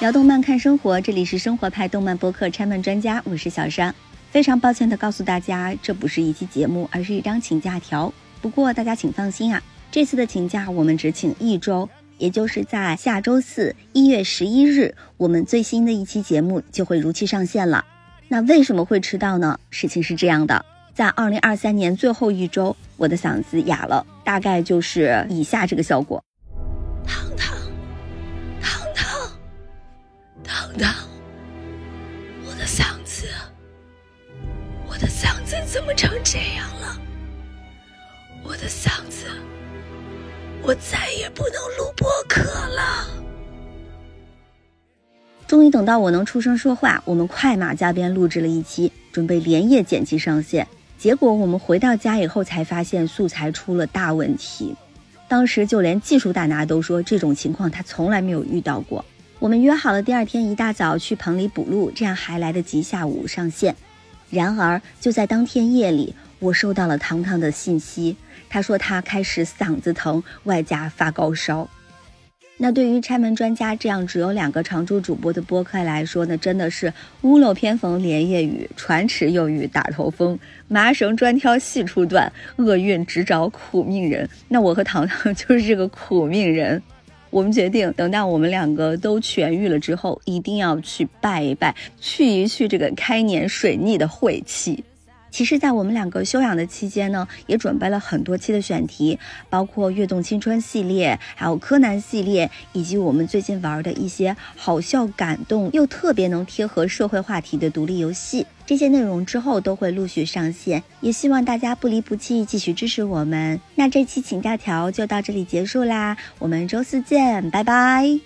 聊动漫看生活，这里是生活派动漫播客拆漫专家，我是小山。非常抱歉的告诉大家，这不是一期节目，而是一张请假条。不过大家请放心啊，这次的请假我们只请一周，也就是在下周四一月十一日，我们最新的一期节目就会如期上线了。那为什么会迟到呢？事情是这样的，在二零二三年最后一周，我的嗓子哑了，大概就是以下这个效果。的，我的嗓子，我的嗓子怎么成这样了？我的嗓子，我再也不能录播客了。终于等到我能出声说话，我们快马加鞭录制了一期，准备连夜剪辑上线。结果我们回到家以后才发现素材出了大问题，当时就连技术大拿都说这种情况他从来没有遇到过。我们约好了第二天一大早去棚里补录，这样还来得及下午上线。然而就在当天夜里，我收到了糖糖的信息，他说他开始嗓子疼，外加发高烧。那对于拆门专家这样只有两个常驻主播的播客来说呢，真的是屋漏偏逢连夜雨，船迟又遇打头风，麻绳专挑细处断，厄运只找苦命人。那我和糖糖 就是这个苦命人。我们决定，等到我们两个都痊愈了之后，一定要去拜一拜，去一去这个开年水逆的晦气。其实，在我们两个休养的期间呢，也准备了很多期的选题，包括《跃动青春》系列，还有柯南系列，以及我们最近玩的一些好笑、感动又特别能贴合社会话题的独立游戏。这些内容之后都会陆续上线，也希望大家不离不弃，继续支持我们。那这期请假条就到这里结束啦，我们周四见，拜拜。